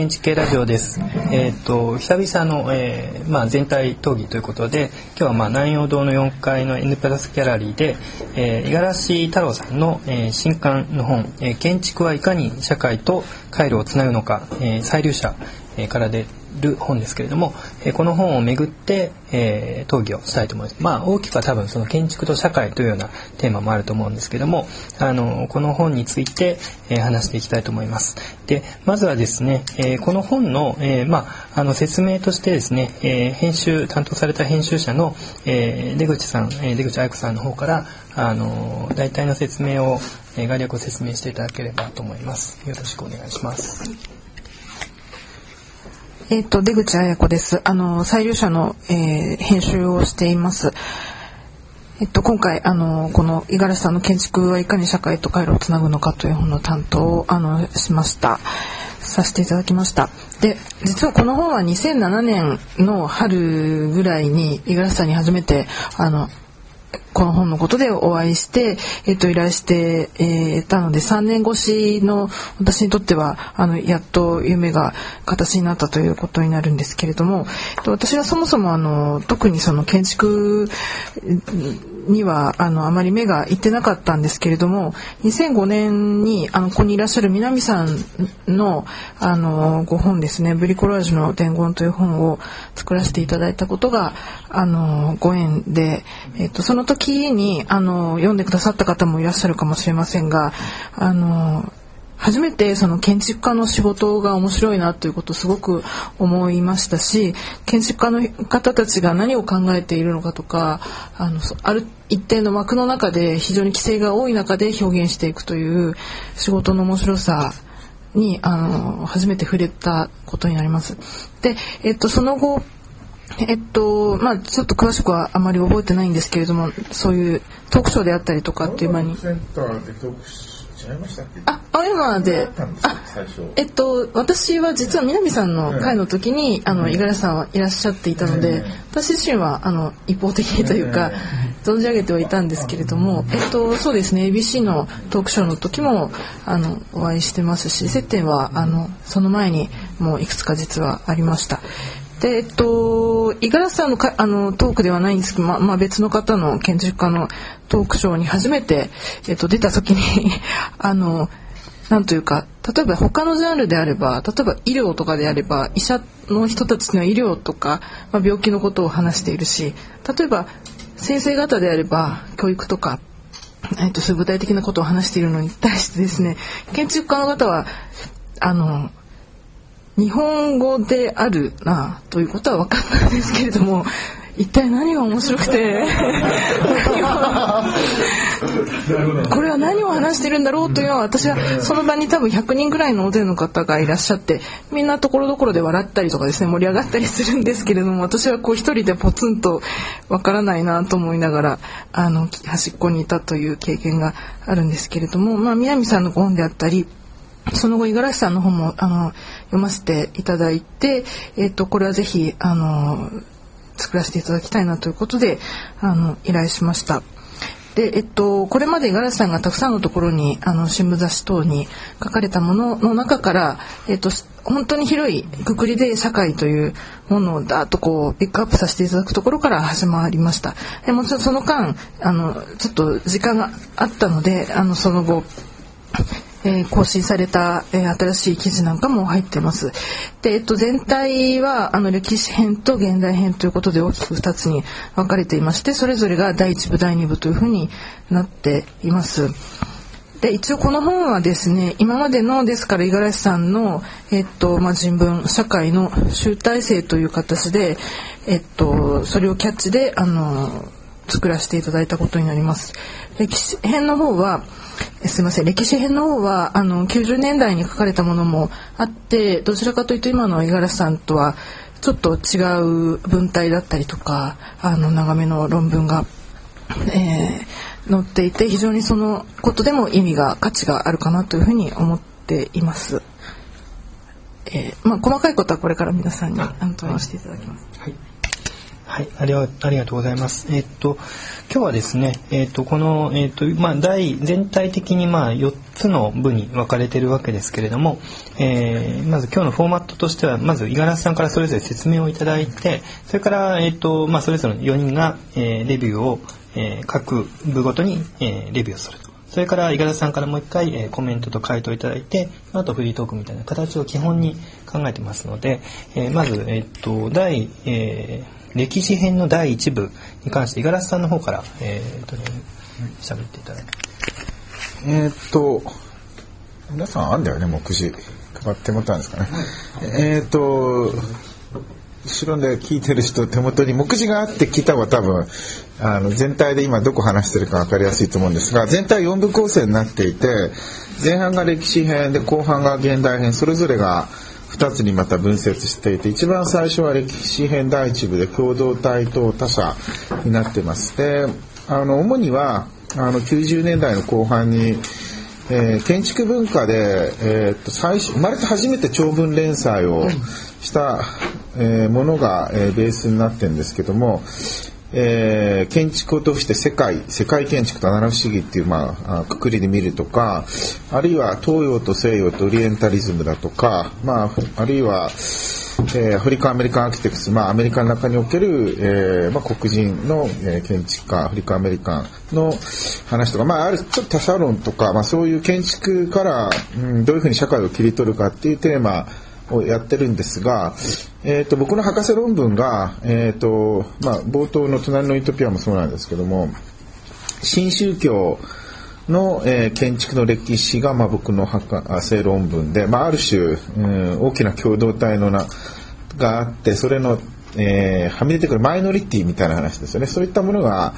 建築系ラジオです。えっ、ー、と久々の、えー、まあ、全体討議ということで今日はまあ南洋堂の4階の N プラスギャラリーで五十嵐太郎さんの、えー、新刊の本、え建築はいかに社会と回路をつなぐのか、え再流者、えから出る本ですけれども、えこの本をめぐって、えー、討議をしたいと思います。まあ大きくは多分その建築と社会というようなテーマもあると思うんですけども、あのこの本について、えー、話していきたいと思います。で、まずはですね、えー、この本の、えまああの説明としてですね、え編集担当された編集者の、え出口さん、え出口愛子さんの方からあの大体の説明を、え概略を説明していただければと思います。よろしくお願いします。えっ、ー、と出口彩子です。あの採用者の、えー、編集をしています。えっと、今回あのこの五十嵐さんの建築はいかに社会と回路をつなぐのかという本の担当をあのしましたさせていただきましたで実はこの本は2007年の春ぐらいに五十嵐さんに初めてあのこの本のことでお会いして、えっ、と、依頼して、えー、たので、3年越しの私にとっては、あの、やっと夢が形になったということになるんですけれども、と私はそもそも、あの、特にその建築にはあのあまり目がいってなかったんですけれども2005年にあのここにいらっしゃる南さんのあのご本ですね「ブリコラージュの伝言」という本を作らせていただいたことがあのご縁で、えっと、その時にあの読んでくださった方もいらっしゃるかもしれませんがあの初めてその建築家の仕事が面白いなということをすごく思いましたし建築家の方たちが何を考えているのかとかあのある一定の枠の中で非常に規制が多い中で表現していくという仕事の面白さにあの初めて触れたことになります。で、えっと、その後えっとまあちょっと詳しくはあまり覚えてないんですけれどもそういうトークショーであったりとかっていう場に。違いましたっけ？あ青山で。あえっと私は実は南さんの会の時に、あの五十嵐さんはいらっしゃっていたので、私自身はあの一方的にというか、存じ上げてはいたんですけれども、えっとそうですね ABC のトークショーの時もあのお会いしてますし接点はあのその前にもういくつか実はありました。でえっと五十嵐さんのかあのトークではないんですけど、ままあ、別の方の建築家のトークショーに初めて、えっと、出た時に あのなんというか例えば他のジャンルであれば例えば医療とかであれば医者の人たちには医療とか、まあ、病気のことを話しているし例えば先生方であれば教育とか、えっと、そういう具体的なことを話しているのに対してですね建築家の方はあの日本語であるなということは分かったんですけれども一体何が面白くてこれは何を話してるんだろうというのは私はその場に多分100人ぐらいの大勢の方がいらっしゃってみんなところどころで笑ったりとかですね盛り上がったりするんですけれども私はこう一人でポツンとわからないなと思いながらあの端っこにいたという経験があるんですけれども、まあ、南さんのご本であったりその後五十嵐さんの本もあの読ませていただいて、えっと、これはぜひあの作らせていただきたいなということであの依頼しました。でえっと、これまで五十嵐さんがたくさんのところにあの新聞雑誌等に書かれたものの中から、えっと、本当に広いくくりで社会というものをだっとこうピックアップさせていただくところから始まりましたでもちろんその間あのちょっと時間があったのであのその後えー、更新された、えー、新しい記事なんかも入ってます。で、えっと、全体はあの歴史編と現代編ということで大きく2つに分かれていましてそれぞれが第1部第2部というふうになっています。で一応この本はですね今までのですから五十嵐さんの、えっとまあ、人文社会の集大成という形で、えっと、それをキャッチであの作らせていただいたことになります。歴史編の方はすみません歴史編の方はあの90年代に書かれたものもあってどちらかというと今の五十嵐さんとはちょっと違う文体だったりとかあの長めの論文が、えー、載っていて非常にそのことでも意味が価値があるかなというふうに思っています。えー、まあ細かいことはこれから皆さんにあの問していただきます。はいはい、ありがありがとうございます。えっと今日はですね、えっとこのえっとまあ大全体的にまあ4つの部に分かれてるわけですけれども、えー、まず今日のフォーマットとしてはまず五十嵐さんからそれぞれ説明をいただいて、それからえっとまあそれぞれの4人が、えー、レビューを、えー、各部ごとに、えー、レビューをすると。それから五十嵐さんからもう一回、えー、コメントと回答いただいて、あとフリートークみたいな形を基本に考えてますので、えー、まず、えっと第、えー歴史編の第1部に関して五十嵐さんの方から、えー、と喋っていただいて。えー、っと皆さんあんだよね目次配ってもらったんですかね。えー、っと後ろで聞いてる人手元に目次があって聞いた方が多分あの全体で今どこ話してるか分かりやすいと思うんですが全体4部構成になっていて前半が歴史編で後半が現代編それぞれが2つにまた分節していて一番最初は歴史編第1部で共同体と他者になってますであの主にはあの90年代の後半に、えー、建築文化で、えー、っと最初生まれて初めて長文連載をした、えー、ものが、えー、ベースになってるんですけども、えー、建築を通して世界世界建築と七不思議っていう、まあ、くくりで見るとかあるいは東洋と西洋とオリエンタリズムだとか、まあ、あるいは、えー、アフリカ・アメリカン・アーキテクス、まあ、アメリカの中における、えーまあ、黒人の、えー、建築家アフリカ・アメリカンの話とか、まあ、あるちょっと他者論とか、まあ、そういう建築から、うん、どういうふうに社会を切り取るかっていうテーマをやってるんですが、えーと、僕の博士論文が、えーとまあ、冒頭の「隣のユートピア」もそうなんですけども新宗教の、えー、建築の歴史が、まあ、僕の博士論文で、まあ、ある種、うん、大きな共同体のながあってそれの、えー、はみ出てくるマイノリティみたいな話ですよね。そういったものが、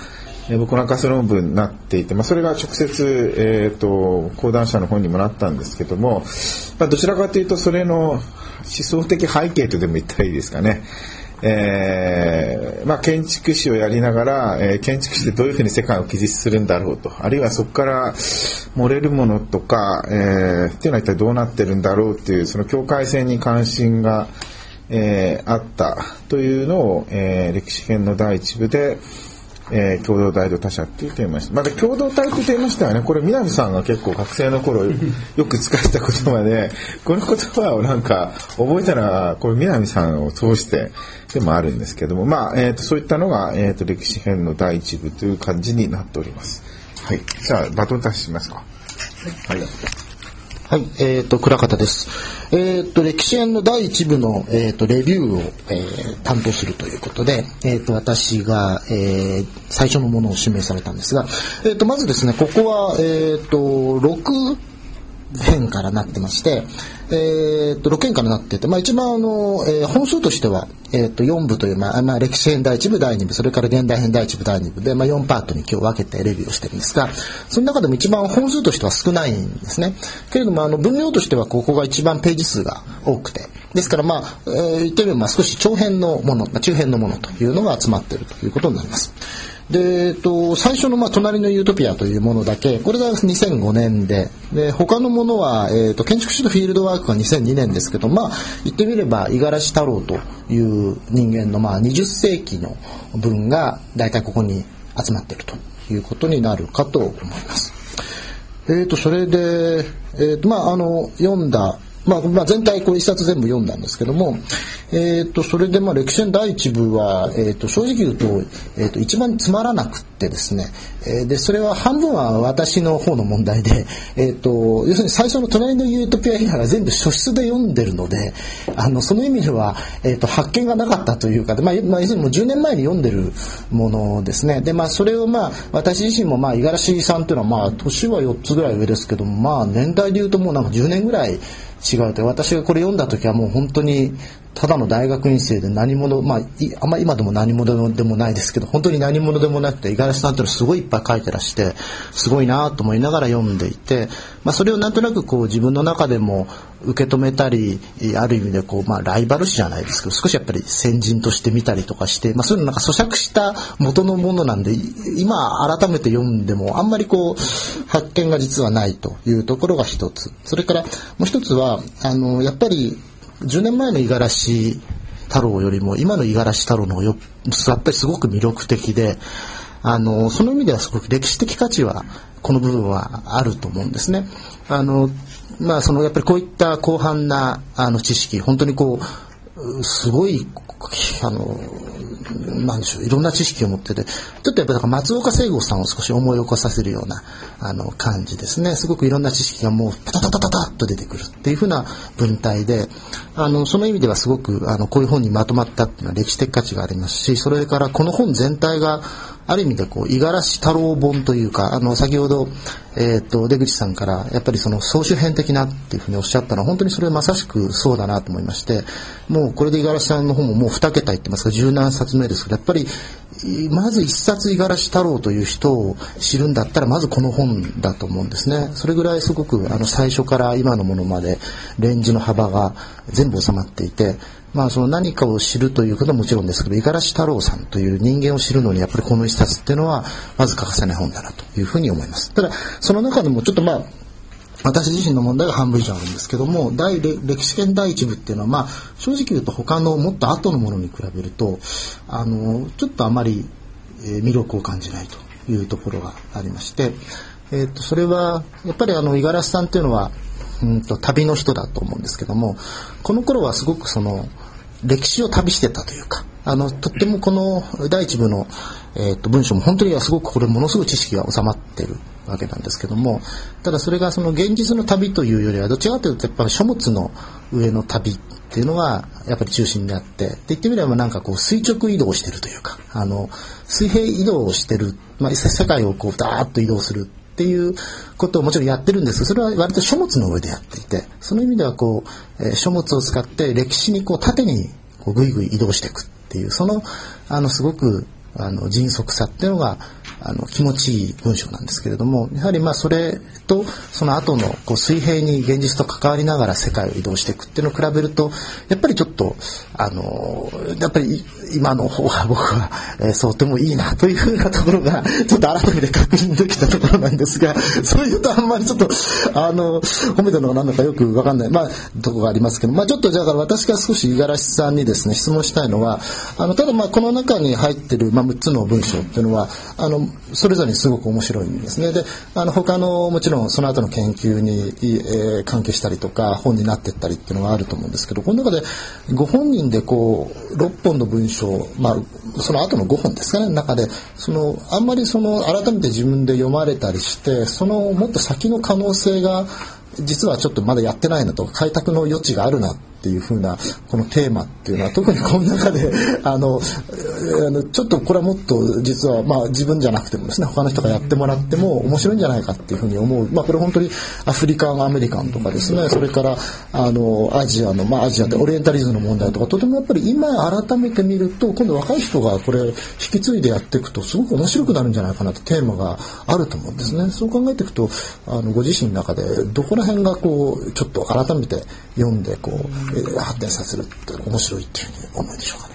えー、僕の博士論文になっていて、まあ、それが直接、えーと、講談社の本にもなったんですけども、まあ、どちらかというとそれの思想的背景とでも言ったらいいですかね。えーまあ、建築士をやりながら、えー、建築士でどういうふうに世界を記述するんだろうとあるいはそこから漏れるものとか、えー、っていうのは一体どうなってるんだろうっていうその境界線に関心が、えー、あったというのを、えー、歴史編の第一部で、えー、共同体と他者っていうテーマです。また共同体ってテーマしたはね、これ南さんが結構学生の頃 よく使った言葉で、この言葉をなんか覚えたのは、これ南さんを通してでもあるんですけども、まあ、えっ、ー、と、そういったのが、えっ、ー、と、歴史編の第一部という感じになっております。はい。じゃあ、バトンタッチしますか。はい。はい、はいえっ、ー、と、倉方です。えっ、ー、と、歴史編の第一部の、えっ、ー、と、レビューを、えー、担当するということで、えっ、と、私が、えー、最初のものを指名されたんですが、えっ、と、まずですね、ここは、えっ、と、6編からなってまして、えー、っと6編からなってて、まあ、一番あの、えー、本数としては、えー、っと4部という、まあまあ、歴史編第1部第2部それから現代編第1部第2部で、まあ、4パートに今日分けてレビューをしてるんですがその中でも一番本数としては少ないんですねけれどもあの分量としてはここが一番ページ数が多くてですからまあ、えー、言ってみれば少し長編のもの、まあ、中編のものというのが集まっているということになります。で、えっと、最初の、まあ、隣のユートピアというものだけ、これが2005年で、で、他のものは、えっと、建築士とフィールドワークが2002年ですけど、まあ、言ってみれば、五十嵐太郎という人間の、まあ、20世紀の文が、大体ここに集まっているということになるかと思います。えっ、と、それで、えっ、と、まあ、あの、読んだ、まあ、まあ、全体こう一冊全部読んだんですけども、えーと、それでまあ歴史の第一部は、えーと、正直言うと,、えーと、一番つまらなくってですね、えー、でそれは半分は私の方の問題で、えー、と要するに最初の「隣のユートピア」以外は全部書室で読んでるのであのその意味では、えー、と発見がなかったというか、まあまあ、要するにもう10年前に読んでるものですね。で、まあ、それをまあ私自身も五十嵐さんというのはまあ年は4つぐらい上ですけども、まあ、年代で言うともうなんか10年ぐらい違うと。私がこれ読んだ時はもう本当にただの大学院生で何者まああんま今でも何者でもないですけど本当に何者でもなくて五十嵐さんっていうのすごいいっぱい書いてらしてすごいなと思いながら読んでいて、まあ、それをなんとなくこう自分の中でも受け止めたりある意味でこう、まあ、ライバル視じゃないですけど少しやっぱり先人として見たりとかして、まあ、そういうのなんか咀嚼した元のものなんで今改めて読んでもあんまりこう発見が実はないというところが一つ。それからもう一つはあのやっぱり10年前の五十嵐太郎よりも今の五十嵐太郎の方がやっぱりすごく魅力的であのその意味ではすごく歴史的価値はこの部分はあると思うんですね。あのまあそのやっぱりこういった広範なあの知識本当にこうすごいあのなんでしょういろんな知識を持っててちょっとやっぱり松岡聖吾さんを少し思い起こさせるようなあの感じですね。すごくいろんな知識がもうタタタタパタッと出てくるっていうふうな文体であのその意味ではすごくあのこういう本にまとまったっていうのは歴史的価値がありますしそれからこの本全体がある意味でこう五十嵐太郎本というかあの先ほど、えーと、出口さんからやっぱりその総集編的なっていうふうにおっしゃったのは本当にそれはまさしくそうだなと思いましてもうこれで五十嵐さんの本ももう2桁いってますが十何冊目ですけどやっぱりまず一冊五十嵐太郎という人を知るんだったらまずこの本だと思うんですね。それぐらいすごくあの最初から今のものまでレンジの幅が全部収まっていてまあ、その何かを知るということはもちろんですけど五十嵐太郎さんという人間を知るのにやっぱりこの一冊っていうのはまず欠かせない本だなというふうに思います。ただその中でもちょっとまあ私自身の問題が半分以上あるんですけども大歴史圏第一部っていうのは、まあ、正直言うと他のもっと後のものに比べるとあのちょっとあまり、えー、魅力を感じないというところがありまして、えー、とそれはやっぱりあの五十嵐さんっていうのはうんと旅の人だと思うんですけどもこの頃はすごくその歴史を旅してたというかあのとってもこの第一部の、えー、と文章も本当にはすごくこれものすごい知識が収まってるわけなんですけどもただそれがその現実の旅というよりはどちらかというとやっぱり書物の上の旅っていうのがやっぱり中心であってで言ってみればなんかこう垂直移動してるというかあの水平移動をしてる、まあ、世界をこうダーッと移動するっていうことをもちろんやってるんです。けどそれは割と書物の上でやっていてその意味ではこう、えー、書物を使って歴史にこう縦にこうぐいぐい移動していくっていうそのあのすごくあの迅速さっていうのがあの気持ちいい文章なんですけれどもやはりまあそれとその後のこう水平に現実と関わりながら世界を移動していくっていうのを比べるとやっぱりちょっとあのやっぱり今の方が僕は、えー、そうてもいいなというふうなところがちょっと改めて確認できたところなんですがそういうとあんまりちょっとあの褒めたのが何だかよく分かんない。まあとこがありますけどまあちょっとじゃあ私が少し五十嵐さんにですね質問したいのはあのただまあこの中に入ってる、まあ、6つの文章っていうのはあのそれぞれにすごく面白いんですね。であの他のもちろんその後の研究に、えー、関係したりとか本になっていったりっていうのがあると思うんですけどこの中でご本人でこう6本の文章、まあ、その後の5本ですかね中でそのあんまりその改めて自分で読まれたりしてそのもっと先の可能性が実はちょっとまだやってないなと開拓の余地があるなっていう風なこのテーマっていうのは特にこの中で あのあのちょっとこれはもっと実はまあ自分じゃなくてもですね他の人がやってもらっても面白いんじゃないかっていうふうに思う。まあこれ本当にアフリカンアメリカンとかですねそれからあのアジアのまあアジアでオリエンタリズムの問題とかとてもやっぱり今改めて見ると今度若い人がこれ引き継いでやっていくとすごく面白くなるんじゃないかなってテーマがあると思うんですね。そう考えていくとあのご自身の中でどこら辺がこうちょっと改めて読んでこう発展させるって面白いっていうふうに思うでしょうかね。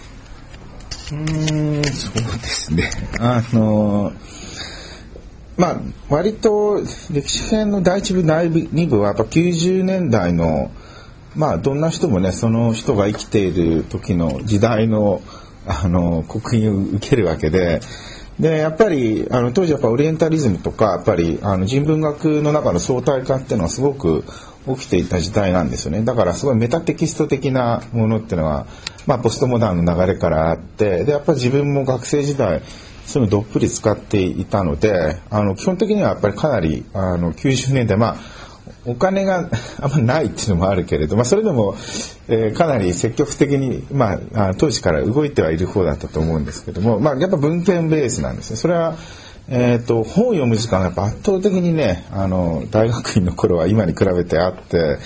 うんそうですね。あのまあ割と歴史編の第一部第二部はやっぱ90年代のまあどんな人もねその人が生きている時の時代のあの刻印を受けるわけで。でやっぱりあの当時やっぱオリエンタリズムとかやっぱりあの人文学の中の相対化っていうのはすごく起きていた時代なんですよねだからすごいメタテキスト的なものっていうのは、まあ、ポストモダンの流れからあってでやっぱり自分も学生時代そういうのどっぷり使っていたのであの基本的にはやっぱりかなりあの90年代まあお金が あんまないっていうのもあるけれど、まあ、それでも、えー、かなり積極的に、まあ、当時から動いてはいる方だったと思うんですけども、まあ、やっぱ文献ベースなんですね。それはえーと、本を読む時間が圧倒的にねあの大学院の頃は今に比べてあって、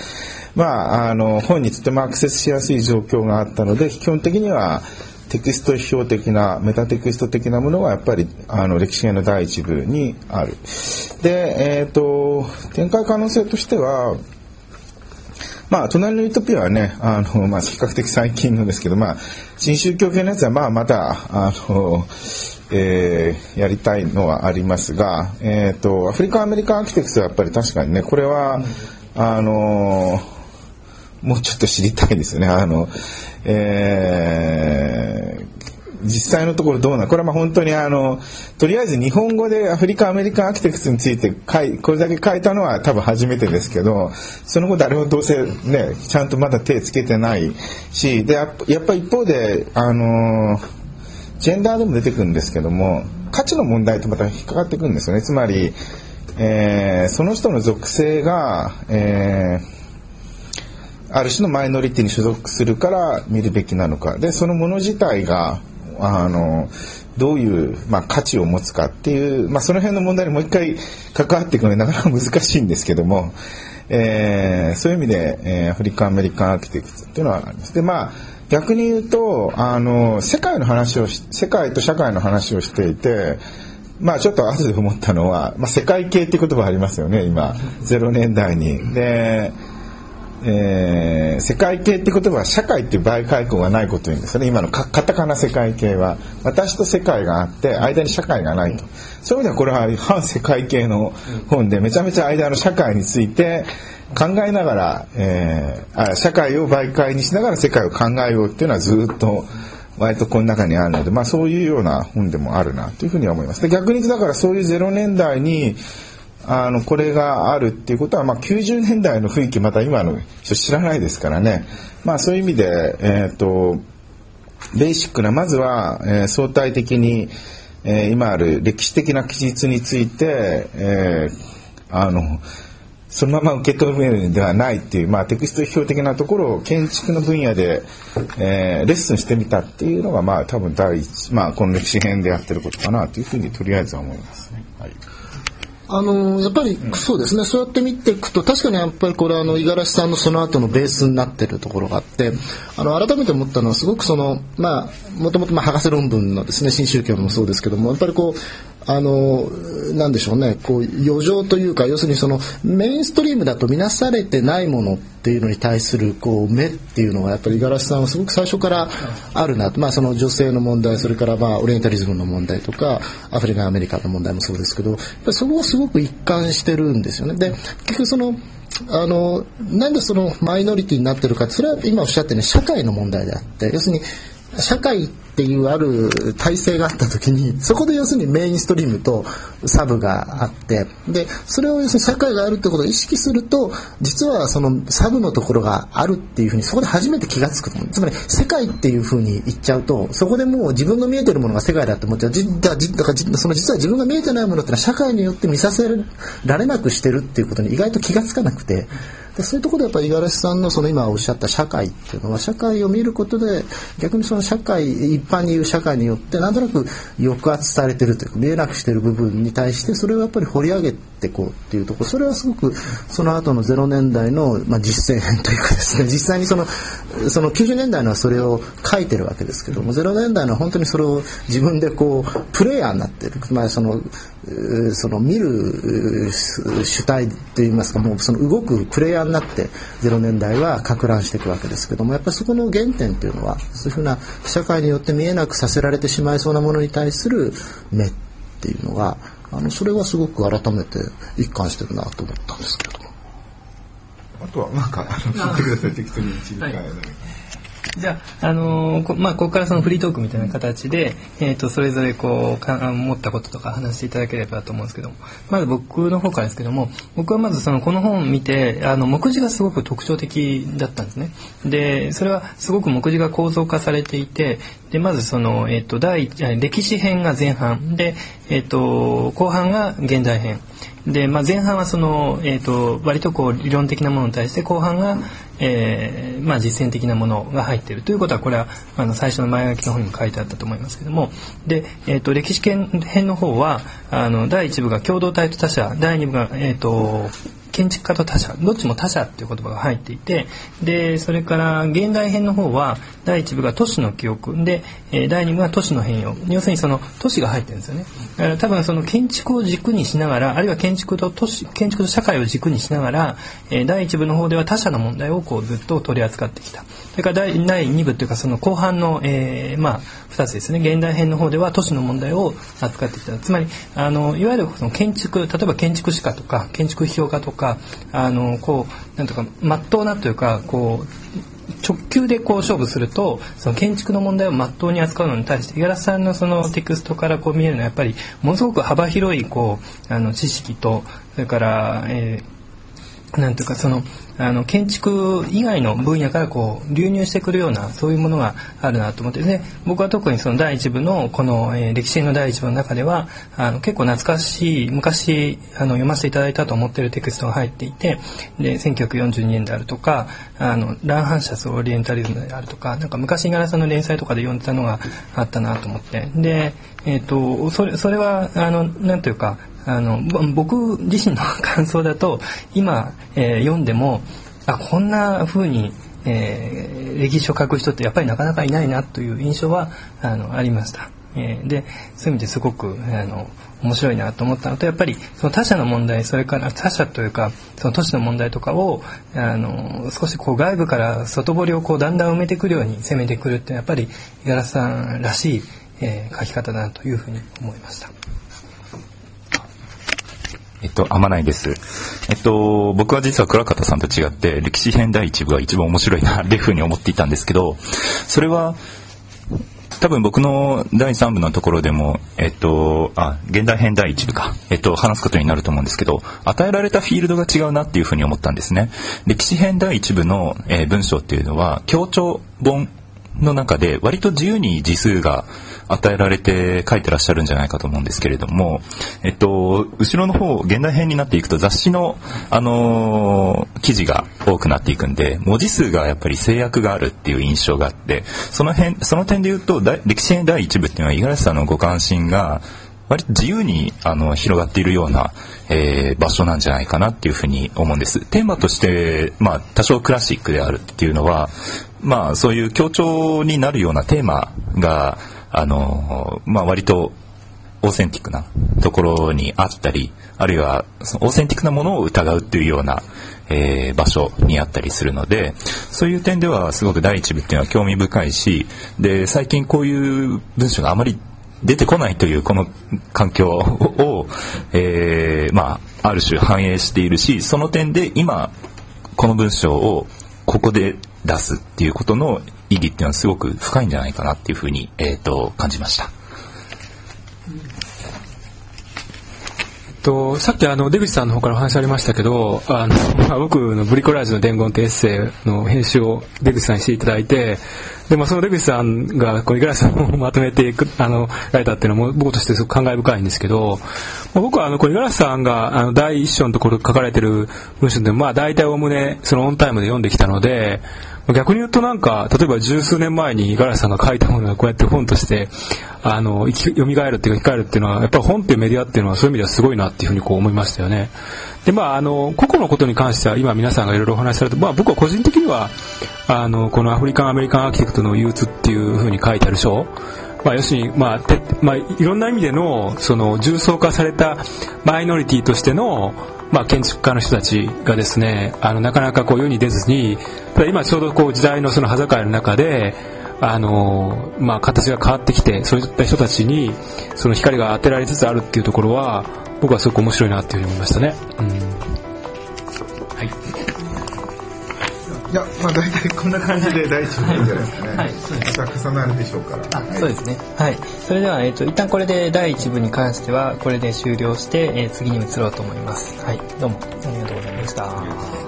まあ、あの本にとてもアクセスしやすい状況があったので基本的にはテキスト批評的なメタテキスト的なものはやっぱりあの歴史編の第一部にある。で、えーと、展開可能性としてはまあ、隣のユートピアはね、あの、まあ、比較的最近のですけど、まあ、新宗教系のやつは、まあ、まだ、あの、えー、やりたいのはありますが、えっ、ー、と、アフリカアメリカンアーキテクスはやっぱり確かにね、これは、あのもうちょっと知りたいですよね。あの、えー実際のところどうなこれはまあ本当にあのとりあえず日本語でアフリカアメリカンアーキテクツについて書いこれだけ書いたのは多分初めてですけどその後誰もどうせねちゃんとまだ手つけてないしでやっぱやっぱ一方であのジェンダーでも出てくるんですけども価値の問題とまた引っかかってくるんですよねつまり、えーその人の属性が、えーある種のマイノリティに所属するから見るべきなのかでそのもの自体があのどういう、まあ、価値を持つかっていう、まあ、その辺の問題にもう一回関わっていくのでなかなか難しいんですけども、えーそういう意味で、えーアフリカンアメリカンアーキテクツっていうのはあります。でまあ逆に言うとあの世界の話をし世界と社会の話をしていてまあちょっと後で思ったのは、まあ、世界系って言葉ありますよね今。0年代に。でえー世界系って言葉は社会っていう媒介項がないこと言うんですよね。今のカタカナ世界系は。私と世界があって間に社会がないと。そういう意味ではこれは反世界系の本でめちゃめちゃ間の社会について考えながら、えーあ社会を媒介にしながら世界を考えようっていうのはずっと割とこの中にあるので、まあ、そういうような本でもあるなというふうには思います。で逆にだからそういう0年代にあのこれがあるっていうことは、まあ、90年代の雰囲気また今の人知らないですからね、まあ、そういう意味で、えー、とベーシックなまずは、えー相対的に、えー今ある歴史的な記述について、えーあのそのまま受け止めるんではないっていう、まあ、テクスト批評的なところを建築の分野で、えーレッスンしてみたっていうのが、まあ、多分第一、まあ、この歴史編でやってることかなというふうにとりあえずは思いますね。はい。あのやっぱりそうですね、そうやって見ていくと確かにやっぱりこれあの五十嵐さんのその後のベースになってるところがあってあの改めて思ったのはすごくそのまあもともとまあ博士論文のですね新宗教もそうですけどもやっぱりこうあのなんでしょうねこう余剰というか要するにそのメインストリームだと見なされてないものっていうのに対するこう目っていうのがやっぱり五十嵐さんはすごく最初からあるなと、まあ、その女性の問題それからまあオリエンタリズムの問題とかアフリカアメリカの問題もそうですけどそこをすごく一貫してるんですよね。で結局そのあのなんでそのマイノリティになってるかそれは今おっしゃったように社会の問題であって要するに社会っていうある体制があった時にそこで要するにメインストリームとサブがあってでそれを要するに社会があるってことを意識すると実はそのサブのところがあるっていうふうにそこで初めて気が付くと思うつまり世界っていうふうに言っちゃうとそこでもう自分の見えてるものが世界だって思っちゃうだからその実は自分が見えてないものってのは社会によって見させられなくしてるっていうことに意外と気が付かなくて。でそういうところでやっぱり五十嵐さんのその今おっしゃった社会っていうのは社会を見ることで逆にその社会一般に言う社会によってなんとなく抑圧されてるというか見えなくしてる部分に対してそれをやっぱり掘り上げてこうっていうところそれはすごくその後の0年代の、まあ、実践編というかですね実際にそのその90年代のはそれを書いてるわけですけども0年代のは本当にそれを自分でこうプレイヤーになってる、まあ、そのその見る主体といいますかもうその動くプレイヤーになって0年代はか乱していくわけですけどもやっぱりそこの原点というのはそういうふうな社会によって見えなくさせられてしまいそうなものに対する目っていうのがあのそれはすごく改めて一貫してるなと思ったんですけど。あとはなんかあの聞いてください適当に一部会じゃあ、あのーこまあ、ここからそのフリートークみたいな形で、えー、とそれぞれこうか思ったこととか話していただければと思うんですけどもまず僕の方からですけども僕はまずそのこの本を見てあの目次がすごく特徴的だったんですね。でそれはすごく目次が構造化されていてでまずその、えー、と第一あ歴史編が前半で、えー、と後半が現代編。で、まあ、前半はその、えー、と割とこう理論的なものに対して後半が、えーまあ、実践的なものが入っている。ということはこれはあの最初の前書きの方にも書いてあったと思いますけども。で、えー、と歴史編の方はあの第1部が共同体と他者第2部が、えー、と建築家と他者どっちも他者っていう言葉が入っていてでそれから現代編の方は第1部が都市の記憶。で、え第2部が都市の変容。要するにその都市が入ってるんですよね。だから多分その建築を軸にしながらあるいは建築と都市建築と社会を軸にしながら、え第1部の方では他者の問題をこうずっと取り扱ってきた。それから第第2部というかその後半の、えーまあ2つですね。現代編の方では都市の問題を扱ってきた。つまりあのいわゆるその建築例えば建築士科とか建築批評家とかあのこうなんとか真っ当なというかこう直球でこう勝負するとその建築の問題を真っ当に扱うのに対して五十嵐さんのそのテクストからこう見えるのはやっぱりものすごく幅広いこうあの知識とそれから、えーなんていうかそのあの建築以外の分野からこう流入してくるようなそういうものがあるなと思ってで僕は特にその第一部のこの、えー、歴史の第一部の中ではあの結構懐かしい昔あの読ませていただいたと思ってるテクストが入っていてで1942年であるとかあのランハンシャスオリエンタリズムであるとかなんか昔柄さんの連載とかで読んでたのがあったなと思って。でえっ、ー、とそれそれはあのなんというかあの僕自身の 感想だと今、えー、読んでもあこんな風に、えー、歴史を書く人ってやっぱりなかなかいないなという印象はあのありました。えー、でそういう意味ですごくあの面白いなと思ったのとやっぱりその他者の問題それから他者というかその都市の問題とかをあの少しこう外部から外堀をこうだんだん埋めてくるように攻めてくるってやっぱり五十嵐さんらしい、えー、書き方だなというふうに思いました。っと、あまないです。えっと、僕は実は倉方さんと違って、歴史編第1部が一番面白いな、っていうふうに思っていたんですけど、それは、多分僕の第3部のところでも、えっと、あ、現代編第1部か、えっと、話すことになると思うんですけど、与えられたフィールドが違うなっていうふうに思ったんですね。歴史編第1部の、えー、文章っていうのは、協調本の中で割と自由に字数が与えられて書いてらっしゃるんじゃないかと思うんですけれども、えっと、後ろの方、現代編になっていくと雑誌の、あのー、記事が多くなっていくんで、文字数がやっぱり制約があるっていう印象があって、その辺、その点で言うと、歴史編第一部っていうのは五十嵐さんのご関心が、割と自由にあの広がっているような、えー、場所なんじゃないかなっていうふうに思うんです。テーマとして、まあ、多少クラシックであるっていうのは、まあ、そういう強調になるようなテーマが、あの、まあ、割とオーセンティックなところにあったり、あるいはそのオーセンティックなものを疑うっていうような、えー、場所にあったりするので、そういう点ではすごく第一部っていうのは興味深いし、で、最近こういう文章があまり出てこないというこの環境を、えー、まあ、ある種反映しているし、その点で今、この文章をここで出すっていうことの意義っていうのはすごく深いんじゃないかなっていうふうに、えーと、感じました。とさっきあの出口さんの方からお話ありましたけどあの、まあ、僕の「ブリコラージュの伝言」ってエッセイの編集を出口さんにしていただいてで、まあ、その出口さんがこう五十嵐さんをまとめていくあのられたっていうのも僕としてすごく感慨深いんですけど、まあ、僕はあの五十嵐さんがあの第一章のところ書かれてる文章でまあ大体おおむねそのオンタイムで読んできたので逆に言うとなんか、例えば十数年前に五十嵐さんが書いたものがこうやって本として、あの、蘇るっていうか生き返るっていうのは、やっぱり本っていうメディアっていうのはそういう意味ではすごいなっていうふうにこう思いましたよね。で、まあ、あの、個々のことに関しては今皆さんがいろいろお話しされて、まあ僕は個人的には、あの、このアフリカン・アメリカン・アーキテクトの憂鬱っていうふうに書いてある書、まあ、要するに、まあ、てまあ、いろんな意味での、その、重層化されたマイノリティとしての、まあ、建築家の人たちがですねあのなかなかこう世に出ずにただ今ちょうどこう時代のその端境の中であの、まあ、形が変わってきてそういった人たちにその光が当てられつつあるっていうところは僕はすごく面白いなっていうふうに思いましたね。うんまあ大体こんな感じで第一部いいんじゃないですかね。はい、そうです。また重なるでしょうから。あ、そうですね。はい。それでは、えっ、ー、と、一旦これで第一部に関しては、これで終了して、えー、次に移ろうと思います。はい。どうもありがとうございました。